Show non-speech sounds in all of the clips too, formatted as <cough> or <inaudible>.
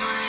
more.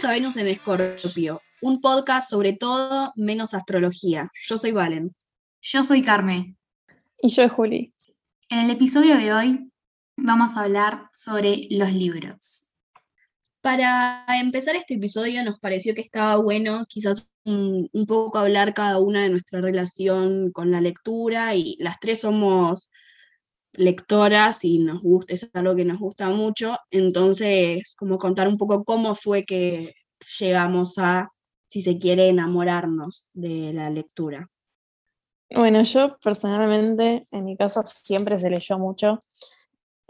Bienvenidos a Venus en Escorpio, un podcast sobre todo menos astrología. Yo soy Valen. Yo soy Carmen. Y yo, Juli. En el episodio de hoy vamos a hablar sobre los libros. Para empezar este episodio nos pareció que estaba bueno quizás un, un poco hablar cada una de nuestra relación con la lectura y las tres somos lectoras y nos gusta, es algo que nos gusta mucho, entonces como contar un poco cómo fue que llegamos a, si se quiere, enamorarnos de la lectura. Bueno, yo personalmente, en mi casa siempre se leyó mucho,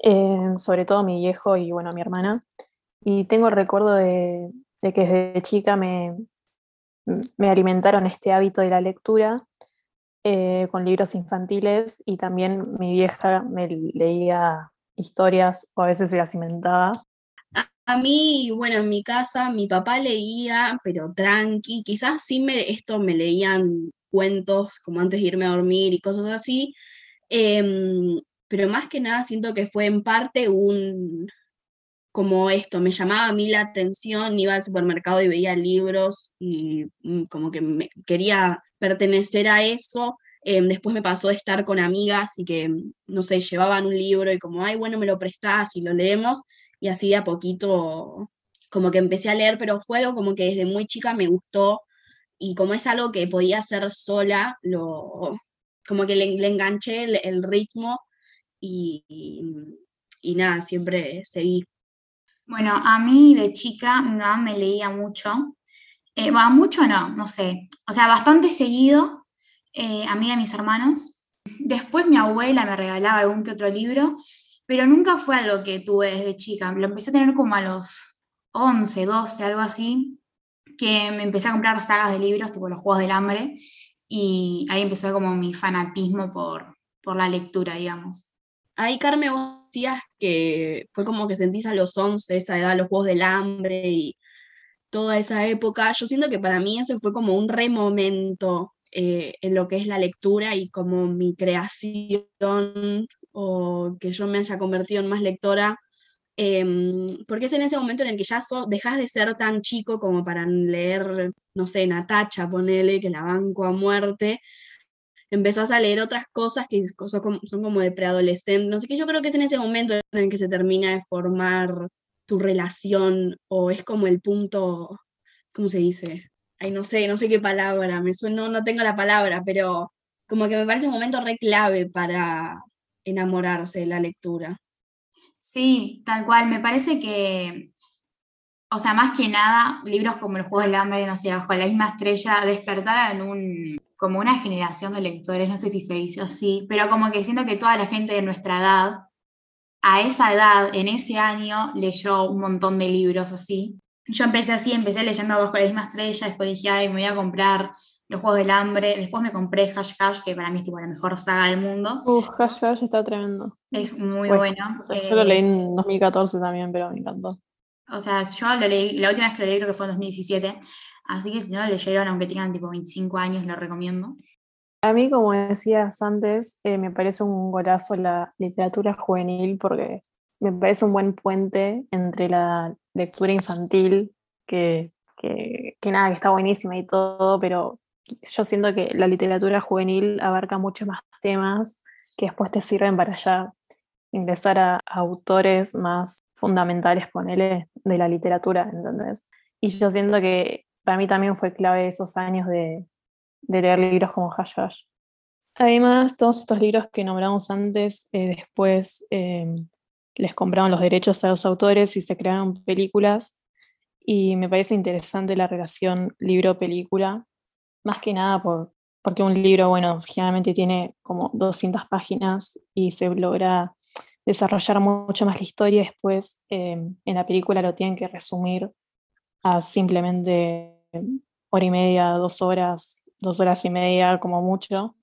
eh, sobre todo mi viejo y bueno, mi hermana. Y tengo recuerdo de, de que desde chica me, me alimentaron este hábito de la lectura eh, con libros infantiles y también mi vieja me leía historias o a veces se las inventaba. A mí, bueno, en mi casa mi papá leía, pero tranqui, quizás sí me, esto me leían cuentos como antes de irme a dormir y cosas así, em, pero más que nada siento que fue en parte un, como esto, me llamaba a mí la atención, iba al supermercado y veía libros y mm, como que me quería pertenecer a eso. Em, después me pasó de estar con amigas y que, mm, no sé, llevaban un libro y como, ay, bueno, me lo prestás y lo leemos. Y así de a poquito como que empecé a leer, pero fue algo como que desde muy chica me gustó y como es algo que podía hacer sola, lo, como que le, enganché el, ritmo y, y nada, siempre seguí. Bueno, a mí de chica mi mamá me leía mucho. Eh, va, mucho no, no sé. O sea, bastante seguido eh, a mí y a mis hermanos. Después mi abuela me regalaba algún que otro libro, pero nunca fue algo que tuve desde chica. Lo empecé a tener como a los 11, 12, algo así, que me empecé a comprar sagas de libros, tipo los Juegos del Hambre, y ahí empezó como mi fanatismo por, por la lectura, digamos. Ahí, Carmen, vos decías que fue como que sentís a los 11, esa edad, los Juegos del Hambre y toda esa época. Yo siento que para mí ese fue como un remomento eh, en lo que es la lectura y como mi creación o que yo me haya convertido en más lectora, em, porque es en ese momento en el que ya so, dejas de ser tan chico como para leer, no sé, Natacha, ponele, que la banco a muerte, empezás a leer otras cosas que son como, son como de preadolescente, no sé qué, yo creo que es en ese momento en el que se termina de formar tu relación o es como el punto, ¿cómo se dice? Ay, no sé, no sé qué palabra, me suena, no, tengo la palabra, pero como que me parece un momento re clave para enamorarse de la lectura. Sí, tal cual. Me parece que, o sea, más que nada, libros como El Juego del Hambre, no sé, Bajo la misma estrella, despertaron un, como una generación de lectores, no sé si se dice así, pero como que siento que toda la gente de nuestra edad, a esa edad, en ese año, leyó un montón de libros así. Yo empecé así, empecé leyendo Bajo la misma estrella, después dije, ay, me voy a comprar Los Juegos del Hambre, después me compré Hash Hash, que para mí es tipo la mejor saga del mundo. Uf, Hash Hash está tremendo. Es muy Bueno, bueno. O sea, yo lo Eh, leí en 2014 también, pero me encantó. O sea, yo lo leí, la última vez que lo leí creo que fue en 2017, así que si no lo leyeron, aunque tengan tipo 25 años, lo recomiendo. A mí, como decías antes, eh, me parece un golazo la literatura juvenil porque me parece un buen puente entre la lectura infantil, que, que, que nada, que está buenísima y todo, pero yo siento que la literatura juvenil abarca muchos más temas que después te sirven para ya ingresar a, a autores más fundamentales, ponele, de la literatura, ¿entendés? Y yo siento que para mí también fue clave esos años de, leer libros como Hash. Además, todos estos libros que nombramos antes, eh, después eh, les compraron los derechos a los autores y se crearon películas. Y me parece interesante la relación libro-película, más que nada por, porque un libro, bueno, generalmente tiene como 200 páginas y se logra desarrollar mucho más la historia, después eh, en la película lo tienen que resumir a simplemente hora y media, dos horas, dos horas y media como mucho,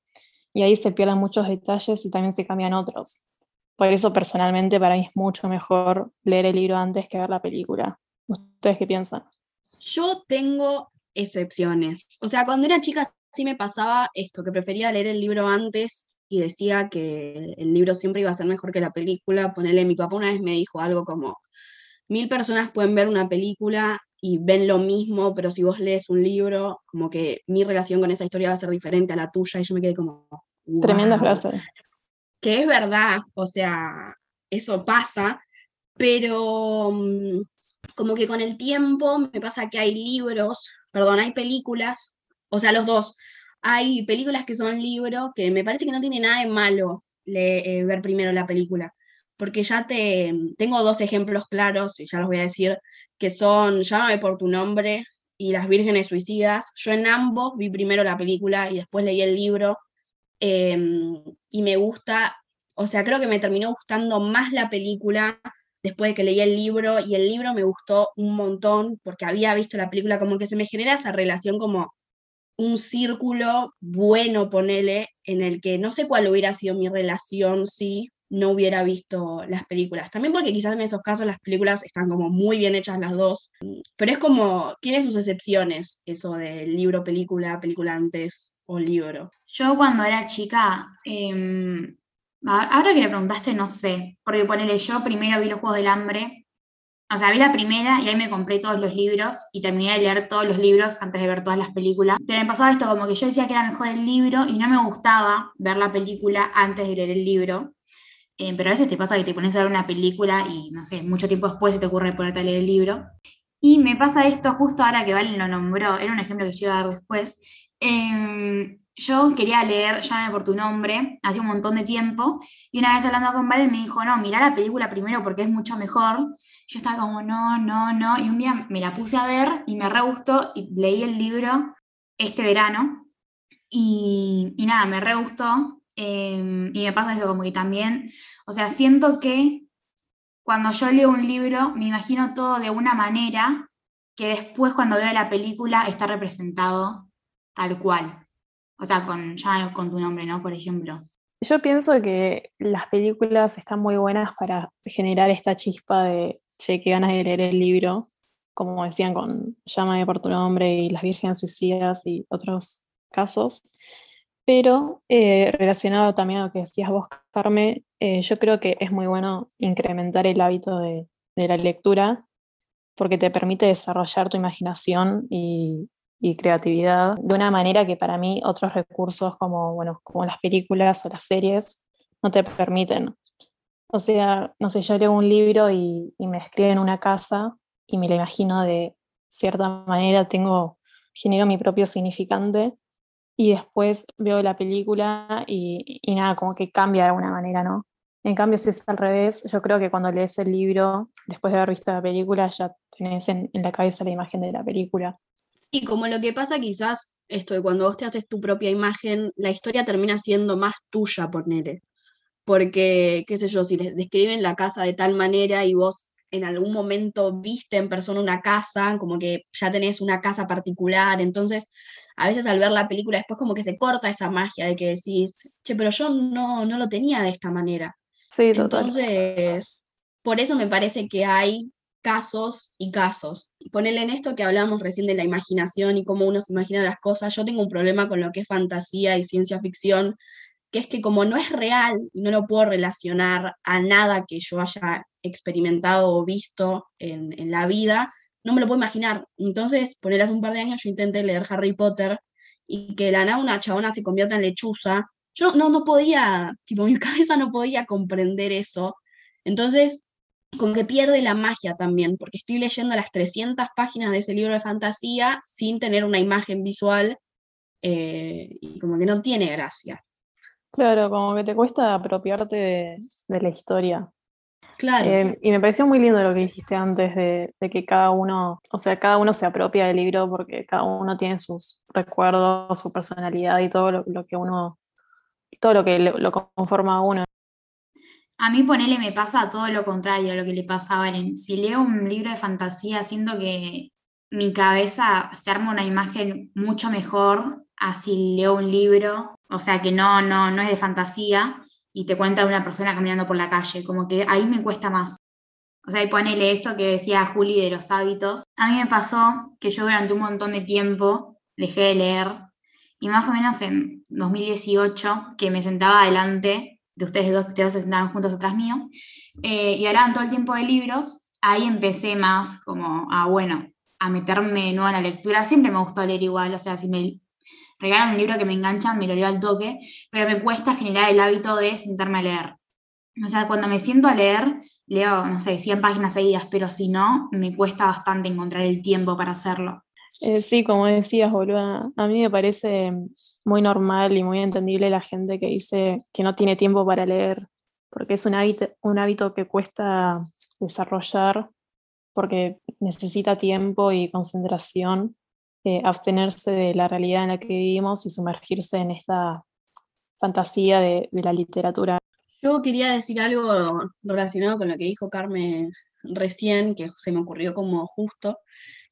y ahí se pierden muchos detalles y también se cambian otros. Por eso personalmente para mí es mucho mejor leer el libro antes que ver la película. ¿Ustedes qué piensan? Yo tengo excepciones. O sea, cuando era chica sí me pasaba esto, que prefería leer el libro antes y decía que el libro siempre iba a ser mejor que la película. Ponele, mi papá una vez me dijo algo como, mil personas pueden ver una película y ven lo mismo, pero si vos lees un libro, como que mi relación con esa historia va a ser diferente a la tuya y yo me quedé como... Tremenda frase. Que es verdad, o sea, eso pasa, pero mm, como que con el tiempo me pasa que hay libros, perdón, hay películas, o sea, los dos, hay películas que son libros que me parece que no tiene nada de malo eh, ver primero la película, porque ya te tengo dos ejemplos claros, y ya los voy a decir, que son Llámame por tu nombre y Las Vírgenes Suicidas. Yo en ambos vi primero la película y después leí el libro, em, y me gusta, o sea, creo que me terminó gustando más la película después de que leí el libro, y el libro me gustó un montón porque había visto la película, como que se me genera esa relación como un círculo bueno, ponele, en el que no sé cuál hubiera sido mi relación si no hubiera visto las películas. También porque quizás en esos casos las películas están como muy bien hechas las dos, pero es como, tiene sus excepciones eso del libro, película, película antes o libro. Yo cuando era chica, em, ahora que le preguntaste, no sé, porque ponele, yo primero vi los Juegos del Hambre o sea, vi la primera y ahí me compré todos los libros y terminé de leer todos los libros antes de ver todas las películas. Pero me pasaba esto como que yo decía que era mejor el libro y no me gustaba ver la película antes de leer el libro. Eh, pero a veces te pasa que te pones a ver una película y, no sé, mucho tiempo después se te ocurre ponerte a leer el libro. Y me pasa esto justo ahora que Valen lo nombró, era un ejemplo que yo iba a dar después. Eh, yo quería leer Llame por tu nombre hace un montón de tiempo y una vez hablando con Valen me dijo, no, mira la película primero porque es mucho mejor. Yo estaba como, no, no, no. Y un día me la puse a ver y me re gustó y leí el libro este verano y, nada, me re gustó. Em, y me pasa eso como que también, o sea, siento que cuando yo leo un libro me imagino todo de una manera que después cuando veo la película está representado tal cual. O sea, con, ya con tu nombre, ¿no? Por ejemplo. Yo pienso que las películas están muy buenas para generar esta chispa de, che, que ganas de leer el libro, como decían con Llámame por tu nombre y Las Vírgenes Suicidas y otros casos. Pero eh, relacionado también a lo que decías vos, Carmen, eh, yo creo que es muy bueno incrementar el hábito de, la lectura porque te permite desarrollar tu imaginación y, y creatividad de una manera que para mí otros recursos como, bueno, como las películas o las series no te permiten. O sea, no sé, yo leo un libro y, me escribo en una casa y me lo imagino de cierta manera, tengo, genero mi propio significante y después veo la película y, y nada, como que cambia de alguna manera, ¿no? En cambio, si es al revés, yo creo que cuando lees el libro, después de haber visto la película, ya tenés en, la cabeza la imagen de la película. Y como lo que pasa quizás esto de cuando vos te haces tu propia imagen, la historia termina siendo más tuya, ponele. Porque, qué sé yo, si les describen la casa de tal manera y vos en algún momento viste en persona una casa, como que ya tenés una casa particular, entonces a veces al ver la película después como que se corta esa magia de que decís, che, pero yo no, no lo tenía de esta manera. Sí, total. Entonces, por eso me parece que hay casos y casos. Ponele en esto que hablamos recién de la imaginación y cómo uno se imagina las cosas. Yo tengo un problema con lo que es fantasía y ciencia ficción, que es que como no es real y no lo puedo relacionar a nada que yo haya experimentado o visto en, la vida, no me lo puedo imaginar. Entonces, poner hace un par de años yo intenté leer Harry Potter y que la nada una chabona se convierta en lechuza. Yo no, no podía, tipo, mi <laughs> cabeza no podía comprender eso. Entonces, como que pierde la magia también, porque estoy leyendo las 300 páginas de ese libro de fantasía sin tener una imagen visual eh, y como que no tiene gracia. Claro, como que te cuesta apropiarte de, la historia. Claro. Eh, y me pareció muy lindo lo que dijiste antes de, que cada uno, o sea, cada uno se apropia del libro porque cada uno tiene sus recuerdos, su personalidad y todo lo, que uno, todo lo que lo conforma a uno. A mí ponele me pasa todo lo contrario a lo que le pasa a Valen. Si leo un libro de fantasía, siento que mi cabeza se arma una imagen mucho mejor así leo un libro, o sea que no, no, no es de fantasía y te cuenta una persona caminando por la calle, como que ahí me cuesta más. O sea, y ponele esto que decía Juli de los hábitos. A mí me pasó que yo durante un montón de tiempo dejé de leer y más o menos en 2018 que me sentaba delante de ustedes dos, que ustedes se sentaban juntos atrás mío, eh, y hablaban todo el tiempo de libros, ahí empecé más como a, bueno, a meterme de nuevo en la lectura. Siempre me gustó leer igual, o sea, si me regalan un libro que me engancha, me lo leo al toque, pero me cuesta generar el hábito de sentarme a leer. O sea, cuando me siento a leer, leo, no sé, 100 páginas seguidas, pero si no, me cuesta bastante encontrar el tiempo para hacerlo. Eh, sí, como decías, boluda, a mí me parece muy normal y muy entendible la gente que dice que no tiene tiempo para leer, porque es un hábito, un hábito que cuesta desarrollar, porque necesita tiempo y concentración eh, abstenerse de la realidad en la que vivimos y sumergirse en esta fantasía de, la literatura. Yo quería decir algo relacionado con lo que dijo Carmen recién, que se me ocurrió como justo,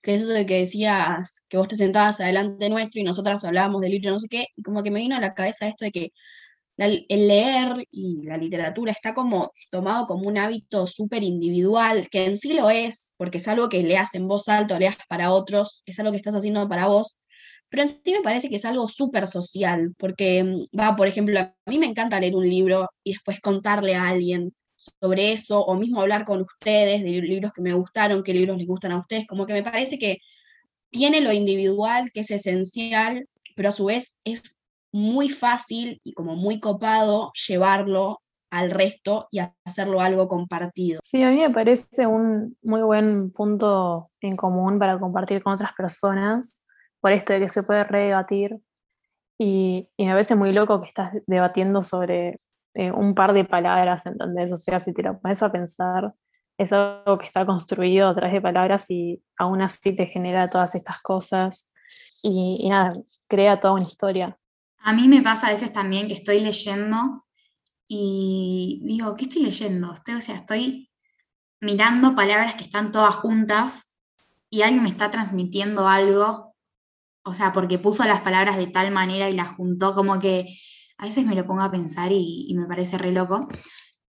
que es eso de que decías que vos te sentabas adelante nuestro y nosotras hablábamos del libro, no sé qué, y como que me vino a la cabeza esto de que el leer y la literatura está como tomado como un hábito súper individual, que en sí lo es, porque es algo que leas en voz alta leas para otros, es algo que estás haciendo para vos, pero en sí me parece que es algo súper social, porque mm, va, por ejemplo, a mí me encanta leer un libro y después contarle a alguien sobre eso, o mismo hablar con ustedes de libros que me gustaron, qué libros les gustan a ustedes, como que me parece que tiene lo individual, que es esencial, pero a su vez es muy fácil y como muy copado llevarlo al resto y hacerlo algo compartido. Sí, a mí me parece un muy buen punto en común para compartir con otras personas, por esto de que se puede redebatir. Y, y me parece muy loco que estás debatiendo sobre eh, un par de palabras, ¿entendés? O sea, si te lo pones a pensar, es algo que está construido a través de palabras y aún así te genera todas estas cosas. Y, y nada, crea toda una historia. A mí me pasa a veces también que estoy leyendo y digo, ¿qué estoy leyendo? Estoy, o sea, estoy mirando palabras que están todas juntas y alguien me está transmitiendo algo, o sea, porque puso las palabras de tal manera y las juntó, como que a veces me lo pongo a pensar y, me parece re loco.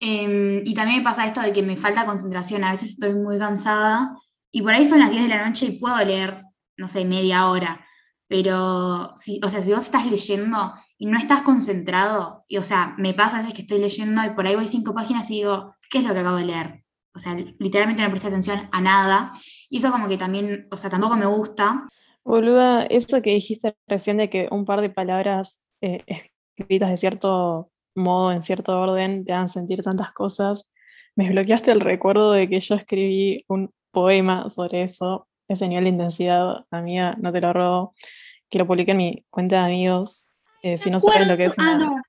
Em, y también me pasa esto de que me falta concentración, a veces estoy muy cansada y por ahí son las 10 de la noche y puedo leer, no sé, media hora pero, si, o sea, si vos estás leyendo y no estás concentrado, y o sea, me pasa a veces que estoy leyendo y por ahí voy cinco páginas y digo, ¿qué es lo que acabo de leer? O sea, literalmente no presté atención a nada. Y eso como que también, o sea, tampoco me gusta. Boluda, eso que dijiste recién de que un par de palabras eh, escritas de cierto modo, en cierto orden, te hagan sentir tantas cosas, me bloqueaste el recuerdo de que yo escribí un poema sobre eso ese nivel de intensidad, amiga, no te lo robo, que lo publiqué en mi cuenta de amigos. Eh, si no saben lo que es una, ah,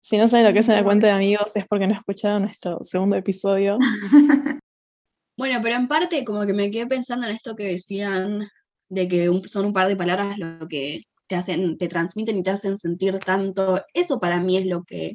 si no saben lo que es una cuenta de amigos es porque no escucharon nuestro segundo episodio. <laughs> bueno, pero en parte como que me quedé pensando en esto que decían de que son un par de palabras lo que te hacen, te transmiten y te hacen sentir tanto. Eso para mí es lo que.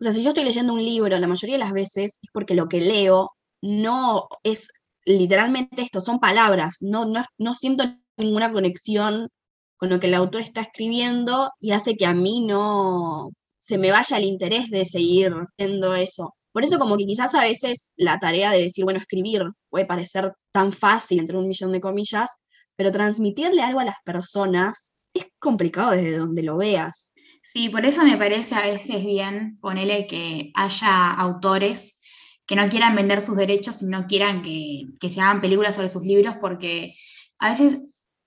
O sea, si yo estoy leyendo un libro, la mayoría de las veces es porque lo que leo no es literalmente esto, son palabras, no, no, siento ninguna conexión con lo que el autor está escribiendo y hace que a mí no se me vaya el interés de seguir haciendo eso. Por eso como que quizás a veces la tarea de decir, bueno, escribir puede parecer tan fácil entre un millón de comillas, pero transmitirle algo a las personas es complicado desde donde lo veas. Sí, por eso me parece a veces bien ponerle que haya autores que no quieran vender sus derechos y no quieran que, se hagan películas sobre sus libros, porque a veces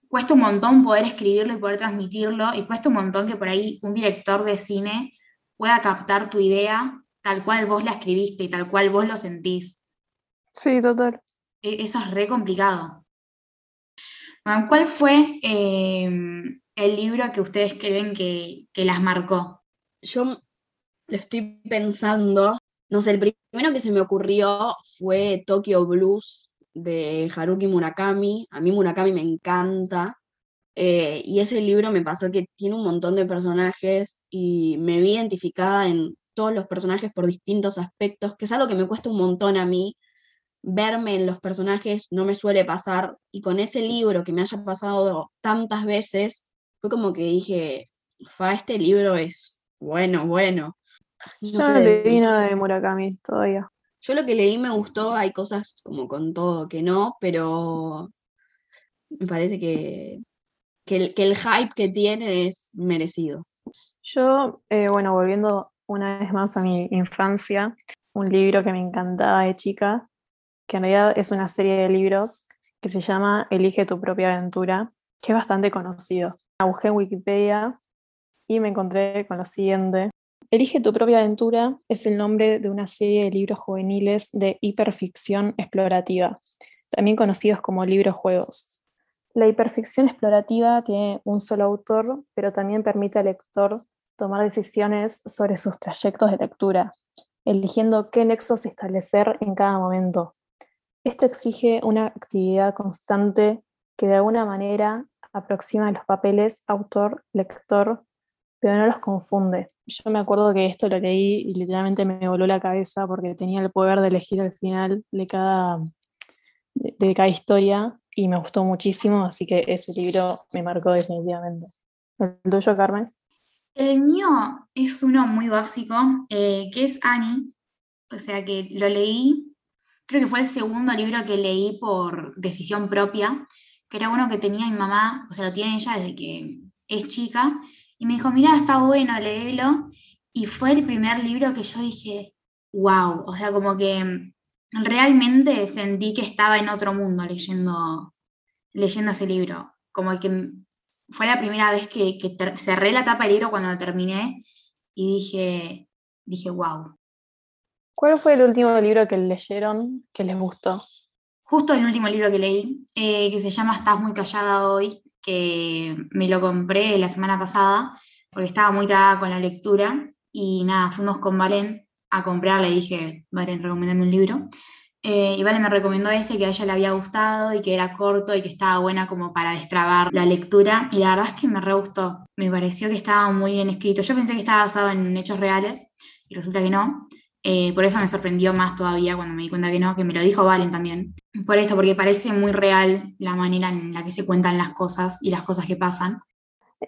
cuesta un montón poder escribirlo y poder transmitirlo, y cuesta un montón que por ahí un director de cine pueda captar tu idea tal cual vos la escribiste y tal cual vos lo sentís. Sí, total. E, eso es re complicado. ¿Cuál fue em, el libro que ustedes creen que, que las marcó? Yo lo estoy pensando no sé, el primero que se me ocurrió fue Tokyo Blues de Haruki Murakami. A mí Murakami me encanta. Eh, y ese libro me pasó que tiene un montón de personajes y me vi identificada en todos los personajes por distintos aspectos, que es algo que me cuesta un montón a mí. Verme en los personajes no me suele pasar, y con ese libro que me haya pasado tantas veces, fue como que dije, fa, este libro es bueno, bueno. No Yo no sé, leí nada de Murakami todavía. yo lo que leí me gustó, hay cosas como con todo que no, pero me parece que, que, el, que el hype que tiene es merecido. Yo, eh, bueno, volviendo una vez más a mi infancia, un libro que me encantaba de chica, que en realidad es una serie de libros que se llama Elige tu propia aventura, que es bastante conocido. Busqué en Wikipedia y me encontré con lo siguiente. Elige tu propia aventura es el nombre de una serie de libros juveniles de hiperficción explorativa, también conocidos como libros juegos. La hiperficción explorativa tiene un solo autor, pero también permite al lector tomar decisiones sobre sus trayectos de lectura, eligiendo qué nexos establecer en cada momento. Esto exige una actividad constante que de alguna manera aproxima los papeles autor-lector, pero no los confunde. Yo me acuerdo que esto lo leí y literalmente me voló la cabeza porque tenía el poder de elegir el final de cada, de cada historia y me gustó muchísimo, así que ese libro me marcó definitivamente. ¿El tuyo, Carmen? El mío es uno muy básico, eh, que es Annie, o sea que lo leí, creo que fue el segundo libro que leí por decisión propia, que era uno que tenía mi mamá, o sea, lo tiene ella desde que es chica, y me dijo, mira, está bueno, léelo, y fue el primer libro que yo dije, wow, o sea, como que realmente sentí que estaba en otro mundo leyendo, leyendo ese libro, como que fue la primera vez que, cerré la tapa del libro cuando lo terminé y dije, dije, wow. ¿Cuál fue el último libro que leyeron que les gustó? Justo el último libro que leí, eh, que se llama Estás muy callada hoy, que me lo compré la semana pasada porque estaba muy trabada con la lectura y nada, fuimos con Valen a comprar, le dije, Valen, recomendame un libro. Eh, y Valen me recomendó ese que a ella le había gustado y que era corto y que estaba buena como para destrabar la lectura. Y la verdad es que me re gustó. Me pareció que estaba muy bien escrito. Yo pensé que estaba basado en hechos reales y resulta que no. Eh, por eso me sorprendió más todavía cuando me di cuenta que no, que me lo dijo Valen también. Por esto, porque parece muy real la manera en la que se cuentan las cosas y las cosas que pasan.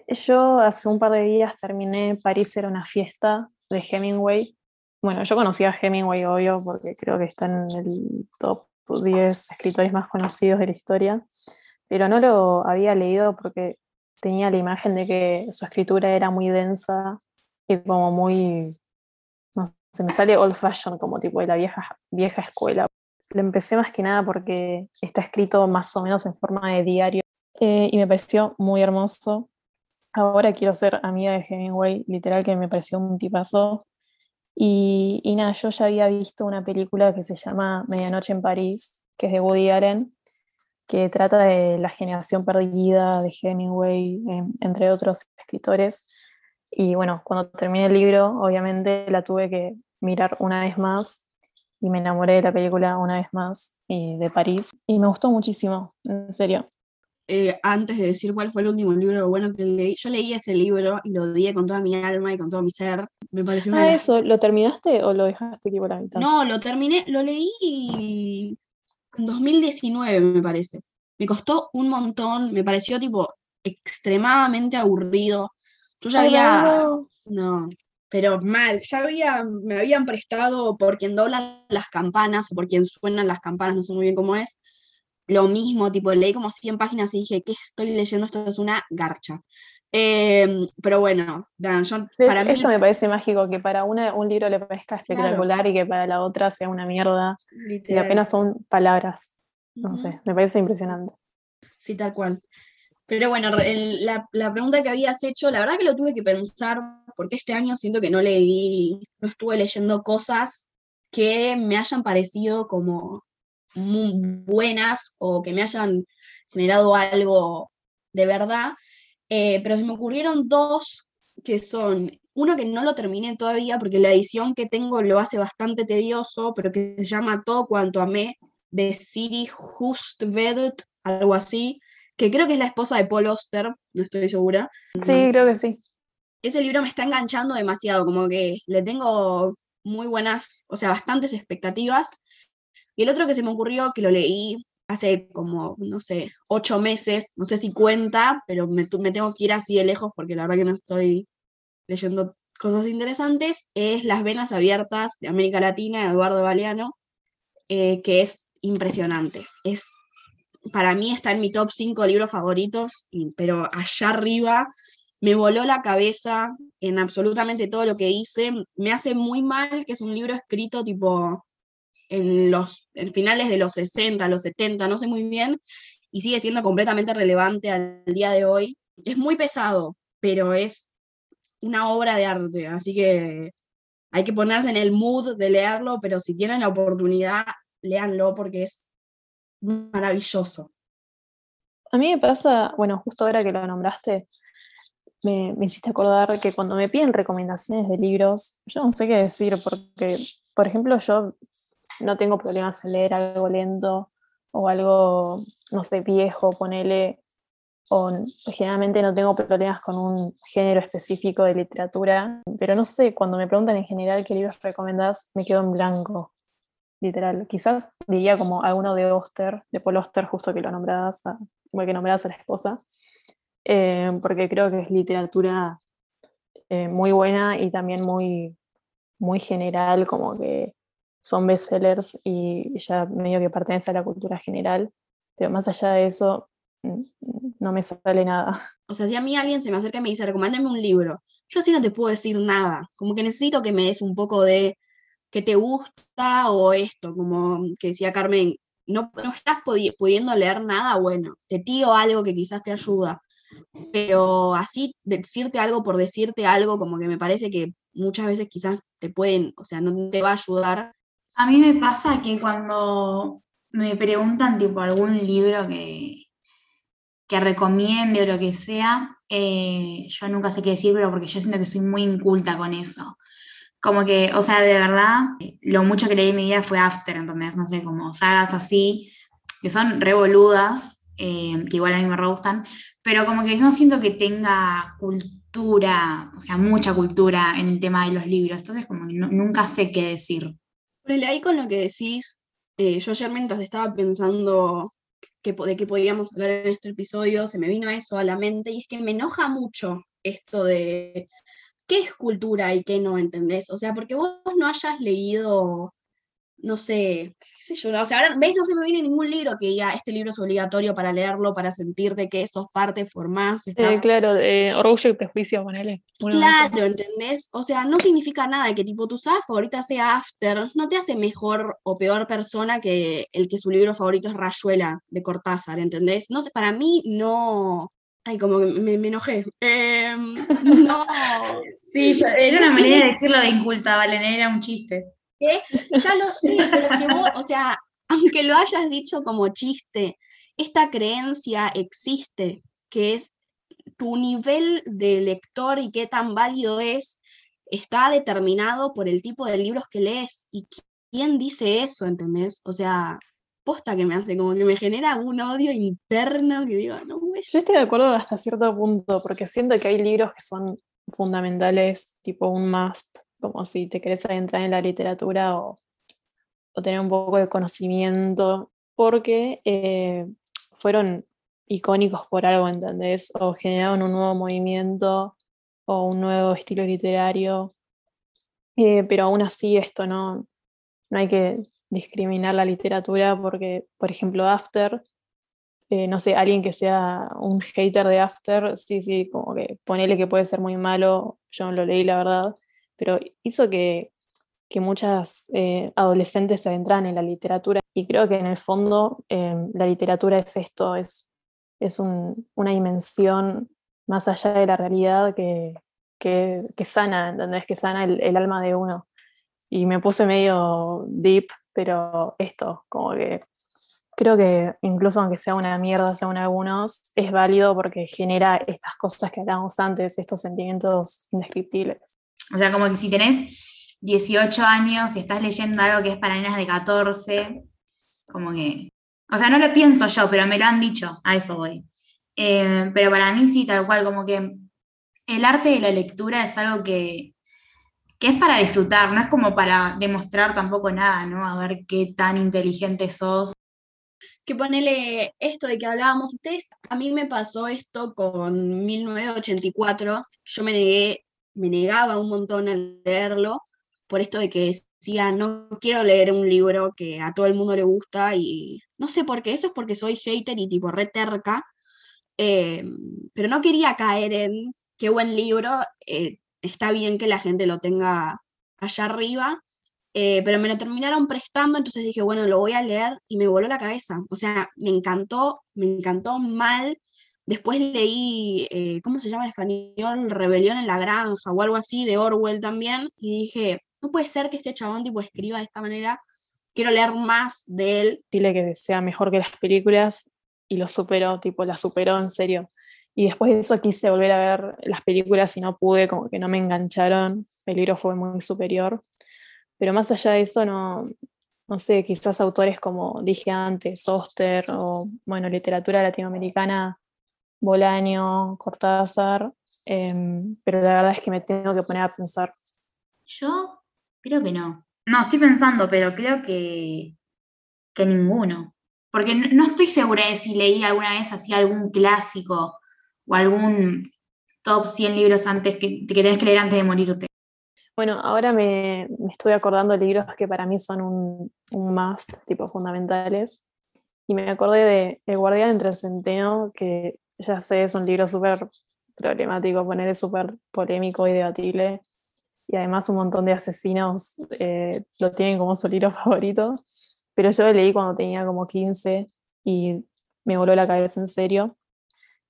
Yo hace un par de días terminé París era una fiesta de Hemingway. Bueno, yo conocía a Hemingway, obvio, porque creo que está en el top 10 escritores más conocidos de la historia, pero no lo había leído porque tenía la imagen de que su escritura era muy densa y como muy, sé, me sale old fashion, como tipo de la vieja, vieja escuela. Lo empecé más que nada porque está escrito más o menos en forma de diario eh, y me pareció muy hermoso. Ahora quiero ser amiga de Hemingway, literal que me pareció un tipazo. Y, y nada, yo ya había visto una película que se llama Medianoche en París, que es de Woody Allen, que trata de la generación perdida de Hemingway, em, entre otros escritores. Y bueno, cuando terminé el libro, obviamente la tuve que mirar una vez más y me enamoré de la película una vez más y de París. Y me gustó muchísimo, en serio. Eh, antes de decir cuál fue el último libro bueno que leí, yo leí ese libro y lo odié con toda mi alma y con todo mi ser. Me pareció Ah, eso, ¿lo terminaste o lo dejaste tipo a la mitad? No, lo terminé, lo leí en 2019, me parece. Me costó un montón, me pareció tipo extremadamente aburrido. Yo ya había, no. no, pero mal, ya había, me habían prestado por quien dobla las campanas o por quien suenan las campanas, no sé muy bien cómo es. Lo mismo, tipo, leí como 100 páginas y dije, ¿qué estoy leyendo? Esto es una garcha. Em, pero bueno, yo, ¿Ves? para mí, Esto me parece mágico, que para una un libro le parezca espectacular y que para la otra sea una mierda y apenas son palabras. No sé, me parece impresionante. Sí, tal cual. Pero bueno, la, la pregunta que habías hecho, la verdad que lo tuve que pensar, porque este año siento que no leí, no estuve leyendo cosas que me hayan parecido como buenas o que me hayan generado algo de verdad. Eh, pero se me ocurrieron dos que son, uno que no lo terminé todavía porque la edición que tengo lo hace bastante tedioso, pero que se llama Todo cuanto amé, de Siri Hustvedt, algo así, que creo que es la esposa de Paul Oster, no estoy segura. Sí, creo que sí. ese libro me está enganchando demasiado, como que le tengo muy buenas, o sea, bastantes expectativas. Y el otro que se me ocurrió, que lo leí hace como, no sé, ocho meses, no sé si cuenta, pero me, me tengo que ir así de lejos porque la verdad que no estoy leyendo cosas interesantes, es Las Venas Abiertas de América Latina de Eduardo Baleano, eh, que es impresionante. Es, para mí está en mi top 5 libros favoritos, pero allá arriba me voló la cabeza en absolutamente todo lo que hice. Me hace muy mal que es un libro escrito tipo en los finales de los 60, los 70, no sé muy bien, y sigue siendo completamente relevante al día de hoy. Es muy pesado, pero es una obra de arte, así que hay que ponerse en el mood de leerlo, pero si tienen la oportunidad, léanlo porque es maravilloso. A mí me pasa, bueno, justo ahora que lo nombraste, me, me, hiciste acordar que cuando me piden recomendaciones de libros, yo no sé qué decir, porque, por ejemplo, yo no tengo problemas en leer algo lento o algo, no sé, viejo, ponele, o generalmente no tengo problemas con un género específico de literatura, pero no sé, cuando me preguntan en general qué libros recomendás, me quedo en blanco, literal. Quizás diría como alguno de Oster, de Paul Oster, justo que lo nombrabas, que nombrabas a la esposa, eh, porque creo que es literatura eh, muy buena y también muy, muy general, como que son bestsellers y ya medio que pertenece a la cultura general, pero más allá de eso, no me sale nada. O sea, si a mí alguien se me acerca y me dice, recomándame un libro, yo así no te puedo decir nada, como que necesito que me des un poco de que te gusta o esto, como que decía Carmen, no, no estás pudiendo leer nada, bueno, te tiro algo que quizás te ayuda, pero así decirte algo por decirte algo, como que me parece que muchas veces quizás te pueden, o sea, no te va a ayudar. A mí me pasa que cuando me preguntan tipo algún libro que, que recomiende o lo que sea, eh, yo nunca sé qué decir, pero porque yo siento que soy muy inculta con eso. Como que, o sea, de verdad, lo mucho que leí en mi vida fue After, entonces, no sé, como sagas así, que son revoludas, eh, que igual a mí me re gustan, pero como que no siento que tenga cultura, o sea, mucha cultura en el tema de los libros, entonces como que nunca sé qué decir. Pero ahí con lo que decís, eh, yo ayer mientras estaba pensando de que podíamos hablar en este episodio, se me vino eso a la mente y es que me enoja mucho esto de qué es cultura y qué no, ¿entendés? O sea, porque vos no hayas leído no sé, qué sé yo, o sea, ahora, ¿ves? No se me viene ningún libro que diga, este libro es obligatorio para leerlo, para sentirte que sos parte, formás. Eh, claro, eh, Orgullo y Prejuicio, ponele. Claro, ¿entendés? O sea, no significa nada que tipo tu saga favorita sea After, no te hace mejor o peor persona que el que su libro favorito es Rayuela, de Cortázar, ¿entendés? No sé, para mí no... Ay, como que me, enojé. Em, <laughs> no. sí, era una manera de decirlo de inculta, Valen, era un chiste ya lo sé, pero que vos, o sea, <laughs> aunque lo hayas dicho como chiste, esta creencia existe, que es tu nivel de lector y qué tan válido es, está determinado por el tipo de libros que lees y quién dice eso, ¿entendés? O sea, posta que me hace, como que me genera un odio interno que digo, no, Yo estoy de acuerdo hasta cierto punto, porque siento que hay libros que son fundamentales, tipo un must, como si te querés adentrar en la literatura o, tener un poco de conocimiento, porque eh, fueron icónicos por algo, ¿entendés? O generaron un nuevo movimiento o un nuevo estilo literario. Eh, pero aún así esto no, no hay que discriminar la literatura porque, por ejemplo, After, eh, no sé, alguien que sea un hater de After, sí, sí, como que ponele que puede ser muy malo, yo no lo leí la verdad, pero hizo que, muchas eh, adolescentes se adentraran en la literatura y creo que en el fondo em, la literatura es esto, es, es una dimensión más allá de la realidad que, que, sana, ¿entendés? Que sana el, alma de uno. Y me puse medio deep, pero esto, como que creo que incluso aunque sea una mierda según algunos, es válido porque genera estas cosas que hablábamos antes, estos sentimientos indescriptibles. O sea, como que si tenés 18 años y estás leyendo algo que es para nenas de 14, como que... O sea, no lo pienso yo, pero me lo han dicho, a eso voy. Eh, pero para mí sí, tal cual, como que el arte de la lectura es algo que, que es para disfrutar, no es como para demostrar tampoco nada, ¿no? A ver qué tan inteligente sos. que ponele esto de que hablábamos ustedes, a mí me pasó esto con 1984, yo me negué, me negaba un montón a leerlo, por esto de que decía, no quiero leer un libro que a todo el mundo le gusta y no sé por qué, eso es porque soy hater y tipo re terca, eh, pero no quería caer en qué buen libro, eh, está bien que la gente lo tenga allá arriba, eh, pero me lo terminaron prestando, entonces dije, bueno, lo voy a leer y me voló la cabeza. O sea, me encantó, me encantó mal. Después leí, eh, ¿cómo se llama en español? Rebelión en la Granja o algo así de Orwell también. Y dije, no puede ser que este chabón tipo escriba de esta manera. Quiero leer más de él. Decirle que sea mejor que las películas y lo superó, tipo, la superó en serio. Y después de eso quise volver a ver las películas y no pude, como que no me engancharon. El libro fue muy superior. Pero más allá de eso, no, no sé, quizás autores como dije antes, Oster o, bueno, literatura latinoamericana, Bolaño, Cortázar, em, pero la verdad es que me tengo que poner a pensar. Yo creo que no. No, estoy pensando, pero creo que, que ninguno. Porque no estoy segura de si leí alguna vez así algún clásico o algún top 100 libros antes que, que tenés que leer antes de morirte. Bueno, ahora me, me estoy acordando de libros que para mí son un, un must, tipo fundamentales. Y me acordé de El Guardián entre el Centeno, que ya sé, es un libro súper problemático, poner súper polémico y debatible. Y además un montón de asesinos eh, lo tienen como su libro <laughs> favorito. Pero yo lo leí cuando tenía como 15 y me voló la cabeza en serio.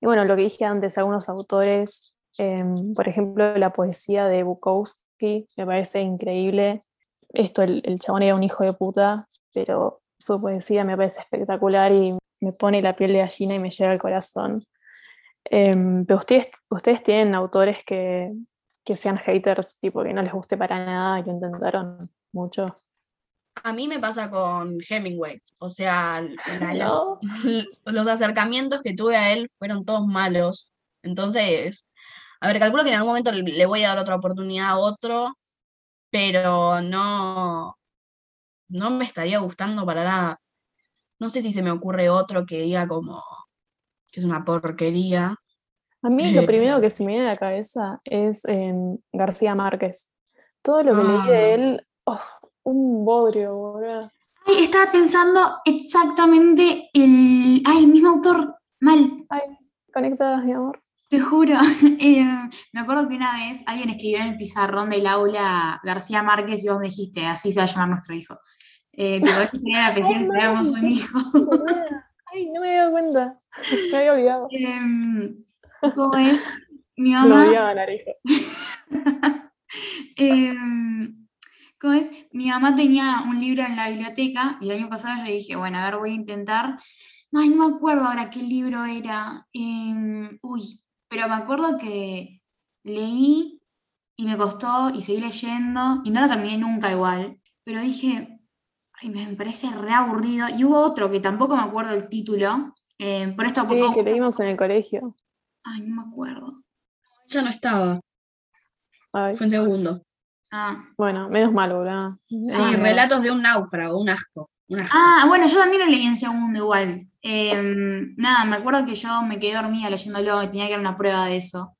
Y bueno, lo que dije antes, algunos autores, em, por ejemplo, la poesía de Bukowski me parece increíble. Esto, el, el chabón era un hijo de puta, pero su poesía me parece espectacular y me pone la piel de gallina y me llega al corazón. Em, pero ustedes, ustedes tienen autores que, que sean haters, tipo que no les guste para nada lo intentaron mucho. A mí me pasa con Hemingway, o sea, <laughs> No. <laughs> los acercamientos que tuve a él fueron todos malos. Entonces, a ver, calculo que en algún momento le- voy a dar otra oportunidad a otro, pero no, no me estaría gustando para nada. No sé si se me ocurre otro que diga como que es una porquería. A mí lo Eh. primero que se me viene a la cabeza es em, García Márquez. Todo lo que leí de Ah. él, oh, un bodrio, boludo. Ay, estaba pensando exactamente el. Ay, el mismo autor. Mal, Ay, conectadas, mi amor. te juro. <laughs> Eh, me acuerdo que una vez alguien escribió en el pizarrón del aula García Márquez y vos me dijiste, así se va a llamar nuestro hijo. Eh, apellido si <laughs> Ay, tuviéramos un hijo. <laughs> Ay, no me había dado cuenta. Me había olvidado. Em, ¿Cómo es? Mi Lo mamá. odiaba, Narejo. Em, ¿cómo es? Mi mamá tenía un libro en la biblioteca y el año pasado yo dije, bueno, a ver, voy a intentar. Ay, no me acuerdo ahora qué libro era. Em, uy, pero me acuerdo que leí y me costó y seguí leyendo y no lo terminé nunca igual, pero dije, ay, me parece re aburrido. Y hubo otro que tampoco me acuerdo el título, em, por esto Sí, poco... que leímos en el colegio. Ay, no me acuerdo. Ya no estaba, Ay, fue en segundo. Ah. bueno, menos mal, boludo. Sí, Ah, relatos de un náufrago, un asco. Un asco. Ah, bueno, yo también lo leí en segundo igual. Em, nada, me acuerdo que yo me quedé dormida leyéndolo y tenía que dar una prueba de eso.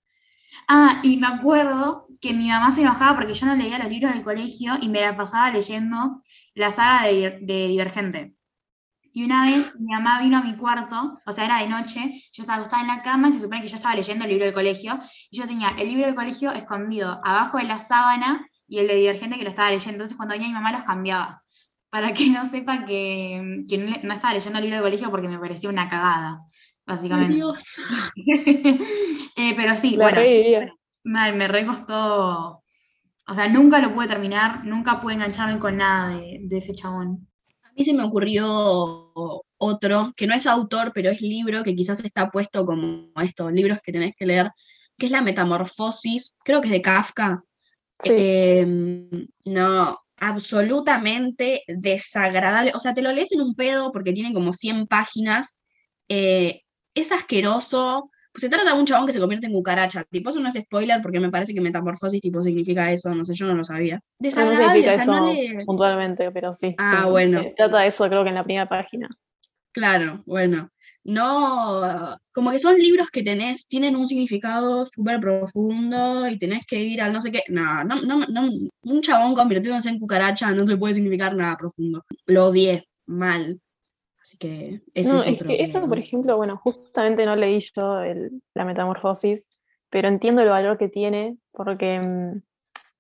Ah, y me acuerdo que mi mamá se enojaba porque yo no leía los libros del colegio y me la pasaba leyendo la saga de, de Divergente. Y una vez mi mamá vino a mi cuarto, o sea, era de noche, yo estaba acostada en la cama y se supone que yo estaba leyendo el libro del colegio, y yo tenía el libro del colegio escondido abajo de la sábana y el de Divergente que lo estaba leyendo. Entonces cuando venía mi mamá los cambiaba para que no sepa que, que no, estaba leyendo el libro del colegio porque me parecía una cagada, básicamente. Dios. <laughs> Eh, pero sí, La bueno, mal, me recostó. O sea, nunca lo pude terminar, nunca pude engancharme con nada de, de ese chabón. A mí se me ocurrió otro, que no es autor, pero es libro, que quizás está puesto como estos libros que tenés que leer, que es La Metamorfosis, creo que es de Kafka. Sí. Em, no, absolutamente desagradable. O sea, te lo lees en un pedo porque tiene como 100 páginas. eh, es asqueroso, se trata de un chabón que se convierte en cucaracha. Tipo, eso no es spoiler porque me parece que metamorfosis tipo significa eso, no sé, yo no lo sabía. No Desagradable, significa o sea, no eso le... puntualmente, pero sí. Ah, sí, bueno. eh, Trata de eso, creo que en la primera página. Claro, bueno. No, como que son libros que tenés, tienen un significado súper profundo y tenés que ir al no sé qué. No, no, no, no, un chabón convirtiéndose en cucaracha no te puede significar nada profundo. Lo odié, mal. Así que ese No, es es otro que eso, por ejemplo, bueno, justamente no leí yo el- la metamorfosis, pero entiendo el valor que tiene porque mm,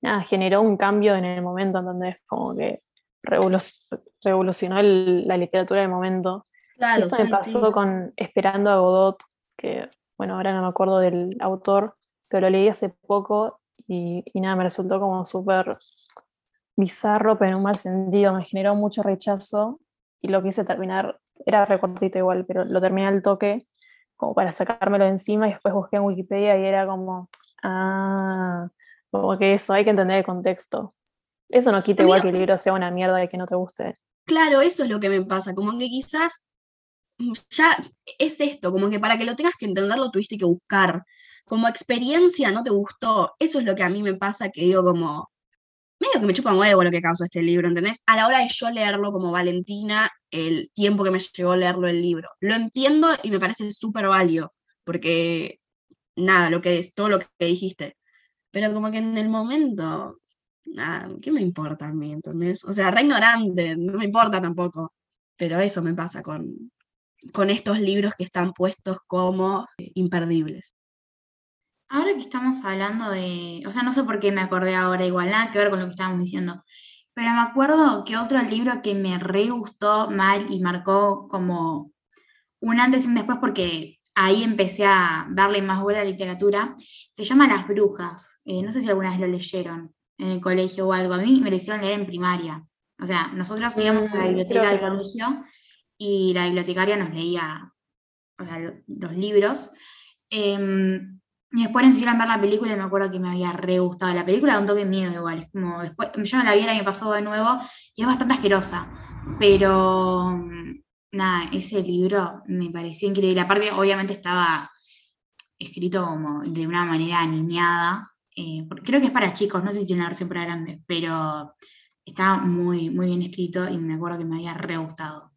nada, generó un cambio en el momento, ¿entendés? Como que revolu- revolucionó el- la literatura del momento. Claro, esto sí, me pasó sí. con Esperando a Godot, que, bueno, ahora no me acuerdo del autor, pero lo leí hace poco y, y nada, me resultó como súper bizarro, pero en un mal sentido, me generó mucho rechazo y lo quise terminar, era recortito igual, pero lo terminé al toque como para sacármelo de encima y después busqué en Wikipedia y era como, ah, como que eso, hay que entender el contexto. Eso no quita igual que el libro sea una mierda y que no te guste. Claro, eso es lo que me pasa, como que quizás ya es esto, como que para que lo tengas que entender lo tuviste que buscar. Como experiencia no te gustó, eso es lo que a mí me pasa, que digo como, medio que me chupa un huevo lo que causó este libro, ¿entendés? A la hora de yo leerlo como Valentina, el tiempo que me llevó leerlo el libro. Lo entiendo y me parece súper válido, porque nada, lo que es todo lo que dijiste. Pero como que en el momento, nada, ¿qué me importa a mí, entendés? O sea, re ignorante, no me importa tampoco. Pero eso me pasa con, con estos libros que están puestos como eh, imperdibles. Ahora que estamos hablando de, o sea, no sé por qué me acordé ahora, igual nada que ver con lo que estábamos diciendo, pero me acuerdo que otro libro que me re gustó mal y marcó como un antes y un después porque ahí empecé a darle más bola a la literatura, se llama Las Brujas. Eh, no sé si alguna vez lo leyeron en el colegio o algo, a mí me lo hicieron leer en primaria. O sea, nosotros íbamos a la Mm, biblioteca del colegio y la bibliotecaria nos leía los libros. Em, y después nos hicieron ver la película y me acuerdo que me había re gustado. La película un toque de miedo igual. Es como después, yo no la vi el año pasado de nuevo y es bastante asquerosa. Pero mm, nada, ese libro me pareció increíble. Aparte, obviamente estaba escrito como de una manera aniñada. eh, creo que es para chicos, no sé si tiene una versión para grandes, pero estaba muy, muy bien escrito y me acuerdo que me había re gustado.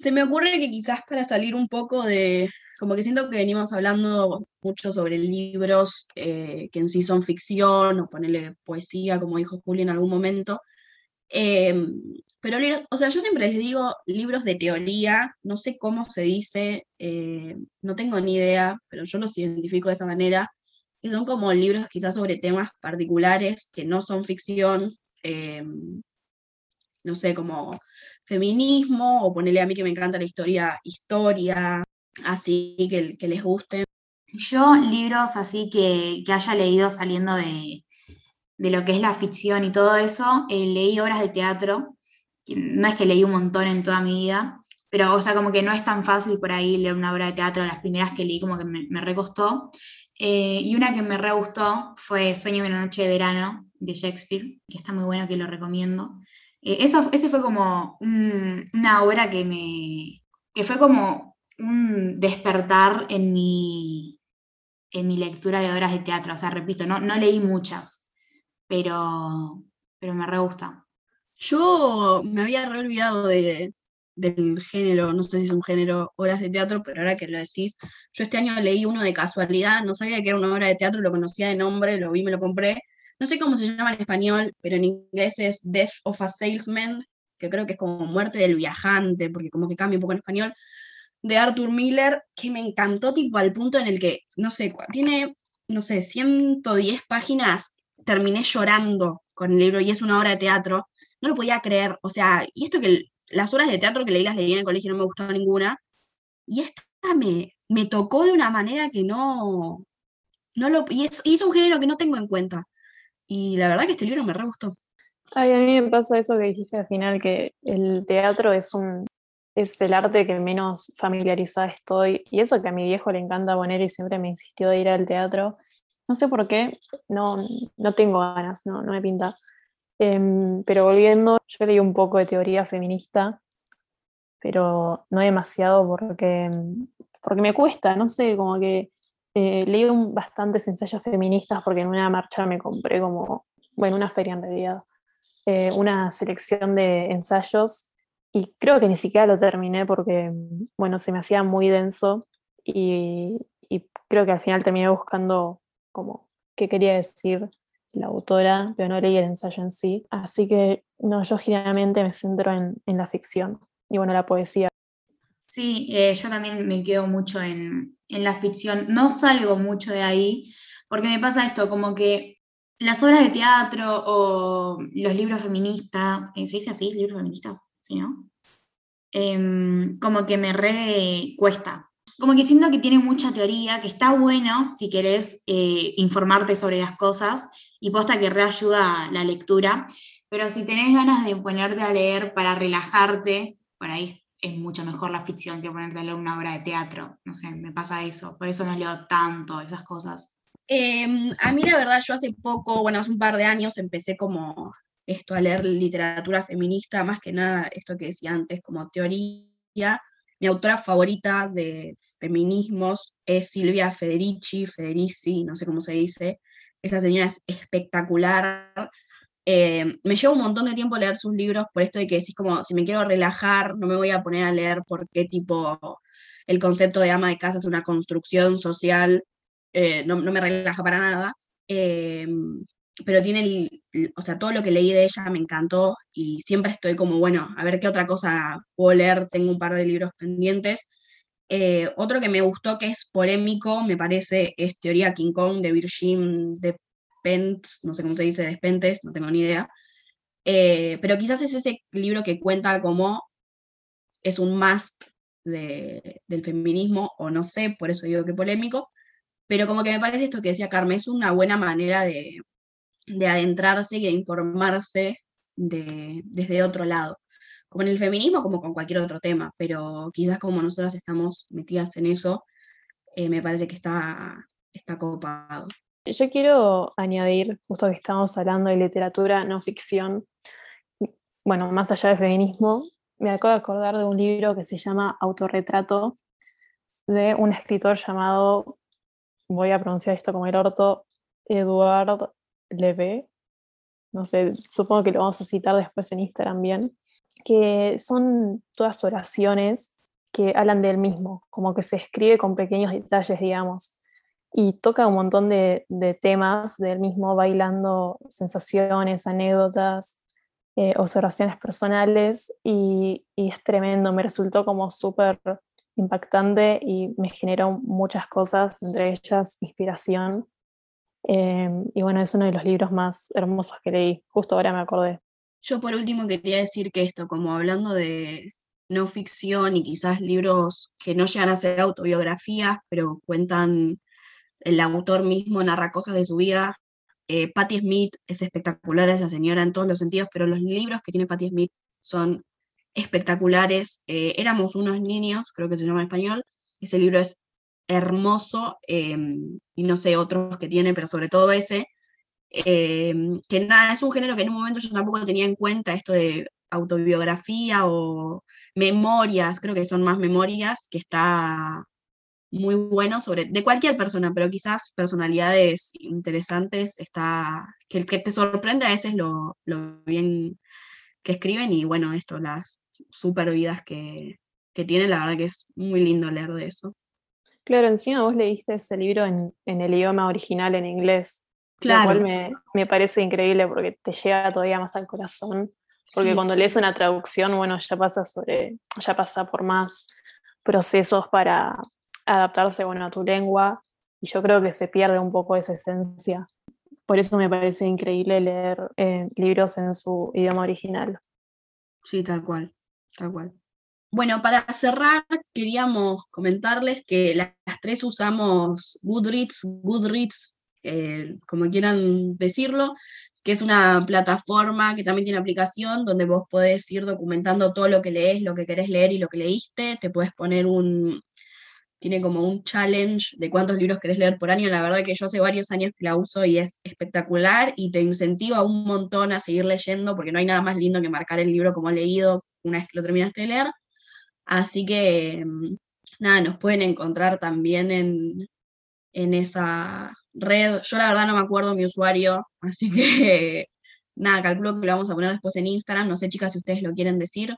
Se me ocurre que quizás para salir un poco de, como que siento que venimos hablando mucho sobre libros eh, que en sí son ficción o ponerle poesía, como dijo Juli en algún momento. Em, pero, o sea, yo siempre les digo libros de teoría, no sé cómo se dice, eh, no tengo ni idea, pero yo los identifico de esa manera, que son como libros quizás sobre temas particulares que no son ficción, em, no sé, como feminismo, o ponerle a mí que me encanta la historia, historia, así que, que les guste. Yo libros así que, que haya leído saliendo de, de lo que es la ficción y todo eso, eh, leí obras de teatro, no es que leí un montón en toda mi vida, pero o sea, como que no es tan fácil por ahí leer una obra de teatro, las primeras que leí como que me, me recostó. Eh, y una que me re gustó fue Sueño de una noche de verano, de Shakespeare, que está muy bueno, que lo recomiendo. Eh, eso, ese fue como un- una obra que me, que fue como un despertar en mi, en mi lectura de obras de teatro. O sea, repito, no, no leí muchas, pero, pero me re gusta. Yo me había re olvidado de, del género, no sé si es un género, obras de teatro, pero ahora que lo decís, yo este año leí uno de casualidad, no sabía que era una obra de teatro, lo conocía de nombre, lo vi, me lo compré. No sé cómo se llama en español, pero en inglés es Death of a Salesman, que creo que es como muerte del viajante, porque como que cambia un poco en español, de Arthur Miller, que me encantó tipo al punto en el que, no sé, tiene, no sé, 110 páginas, terminé llorando con el libro y es una obra de teatro, no lo podía creer, o sea, y esto que las obras de teatro que leí las leí en el colegio no me gustó ninguna, y esta me, me tocó de una manera que no, no lo, y es, y es un género que no tengo en cuenta, y la verdad que este libro me re gustó. Ay, a mí me pasa eso que dijiste al final, que el teatro es un es el arte que menos familiarizada estoy. Y eso que a mi viejo le encanta poner y siempre me insistió de ir al teatro. No sé por qué, no, no tengo ganas, no, no me pinta. Em, pero volviendo, yo leí un poco de teoría feminista pero no demasiado porque, porque me cuesta, no sé, como que eh, leí bastantes ensayos feministas porque en una marcha me compré como, bueno, una feria en realidad, eh, una selección de ensayos y creo que ni siquiera lo terminé porque, bueno, se me hacía muy denso y, creo que al final terminé buscando como qué quería decir la autora, pero no leí el ensayo en sí. Así que no, yo generalmente me centro en, en la ficción y bueno, la poesía. Sí, eh, yo también me quedo mucho en, en, la ficción. No salgo mucho de ahí, porque me pasa esto, como que las obras de teatro o los libros feministas, ¿se dice así, libros feministas? ¿Sí, no? Em, como que me re cuesta. Como que siento que tiene mucha teoría, que está bueno si querés eh, informarte sobre las cosas y posta que reayuda la lectura, pero si tenés ganas de ponerte a leer para relajarte, por ahí es mucho mejor la ficción que ponerte a leer una obra de teatro. No sé, me pasa eso, por eso no leo tanto esas cosas. Em, a mí la verdad, yo hace poco, bueno, hace un par de años empecé como esto a leer literatura feminista, más que nada esto que decía antes, como teoría. Mi autora favorita de feminismos es Silvia Federici, Federici, no sé cómo se dice. Esa señora es espectacular. Eh, me lleva un montón de tiempo leer sus libros por esto de que decís como, si me quiero relajar, no me voy a poner a leer por qué tipo el concepto de ama de casa es una construcción social, eh, no, me relaja para nada. Eh, pero tiene, o sea, todo lo que leí de ella me encantó y siempre estoy como, bueno, a ver qué otra cosa puedo leer, tengo un par de libros pendientes. otro que me gustó, que es polémico, me parece, es Teoría King Kong de Virgin de No sé cómo se dice, Despentes, no tengo ni idea. Eh, pero quizás es ese libro que cuenta como es un must del feminismo, o no sé, por eso digo que polémico, pero como que me parece esto que decía Carmen, es una buena manera de, adentrarse y de informarse desde otro lado, como en el feminismo, como con cualquier otro tema, pero quizás como nosotras estamos metidas en eso, eh, me parece que está, está copado. Yo quiero añadir, justo que estamos hablando de literatura no ficción, bueno, más allá del feminismo, me acabo de acordar de un libro que se llama Autorretrato, de un escritor llamado, voy a pronunciar esto como el orto, Eduard Leve, no sé, supongo que lo vamos a citar después en Instagram bien, que son todas oraciones que hablan del mismo, como que se escribe con pequeños detalles, digamos y toca un montón de, temas del mismo, bailando sensaciones, anécdotas, eh, observaciones personales y, es tremendo, me resultó como súper impactante y me generó muchas cosas, entre ellas inspiración. Em, y bueno, es uno de los libros más hermosos que leí, justo ahora me acordé. Yo por último quería decir que esto, como hablando de no ficción y quizás libros que no llegan a ser autobiografías, pero cuentan el autor mismo narra cosas de su vida. Eh, Patti Smith es espectacular, esa señora en todos los sentidos, pero los libros que tiene Patti Smith son espectaculares. Eh, éramos unos niños, creo que se llama en español. Ese libro es hermoso em, y no sé otros que tiene, pero sobre todo ese. Em, que nada, es un género que en un momento yo tampoco tenía en cuenta esto de autobiografía o memorias, creo que son más memorias, que está muy bueno sobre, de cualquier persona, pero quizás personalidades interesantes, está, que el que te sorprende a veces lo, lo bien que escriben y bueno, esto, las super vidas que, que tienen, la verdad que es muy lindo leer de eso. Claro, encima vos leíste ese libro en, en el idioma original, en inglés, claro. lo cual me, me, parece increíble porque te llega todavía más al corazón, porque cuando lees una traducción, bueno, ya pasa sobre, ya pasa por más procesos para, adaptarse bueno, a tu lengua y yo creo que se pierde un poco esa esencia. Por eso me parece increíble leer eh, libros en su idioma original. Sí, tal cual, tal cual. Bueno, para cerrar, queríamos comentarles que las tres usamos Goodreads, Goodreads, eh, como quieran decirlo, que es una plataforma que también tiene aplicación donde vos podés ir documentando todo lo que lees, lo que querés leer y lo que leíste. Te puedes poner un, tiene como un challenge de cuántos libros querés leer por año. La verdad que yo hace varios años que la uso y es espectacular y te incentiva un montón a seguir leyendo porque no hay nada más lindo que marcar el libro como leído una vez que lo terminaste de leer. Así que, mm, nada, nos pueden encontrar también en, en esa red. Yo la verdad no me acuerdo mi usuario, <laughs> así que, nada, calculo que lo vamos a poner después en Instagram. No sé, chicas, si ustedes lo quieren decir.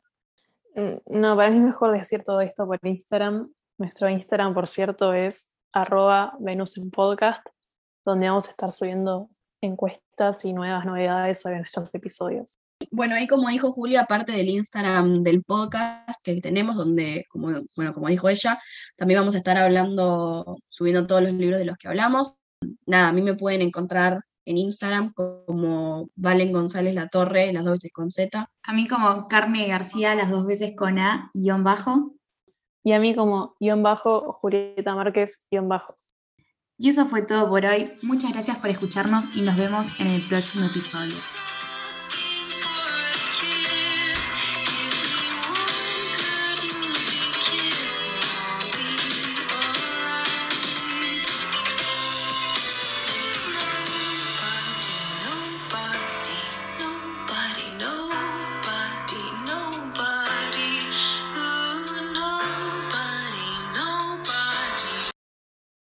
Mm, No, para mí es mejor decir todo esto por Instagram. Nuestro Instagram, por cierto, es arroba Venus en podcast, donde vamos a estar subiendo encuestas y nuevas novedades sobre nuestros episodios. Bueno, ahí como dijo Julia, aparte del Instagram del podcast que tenemos, donde, como, bueno, como dijo ella, también vamos a estar hablando, subiendo todos los libros de los que hablamos. Nada, a mí me pueden encontrar en Instagram como Valen González La Torre, las dos veces con Z. A mí como Carme García, las dos veces con A, guion bajo. Y a mí como guion bajo, Julieta Márquez, guion bajo. Y eso fue todo por hoy. Muchas gracias por escucharnos y nos vemos en el próximo episodio.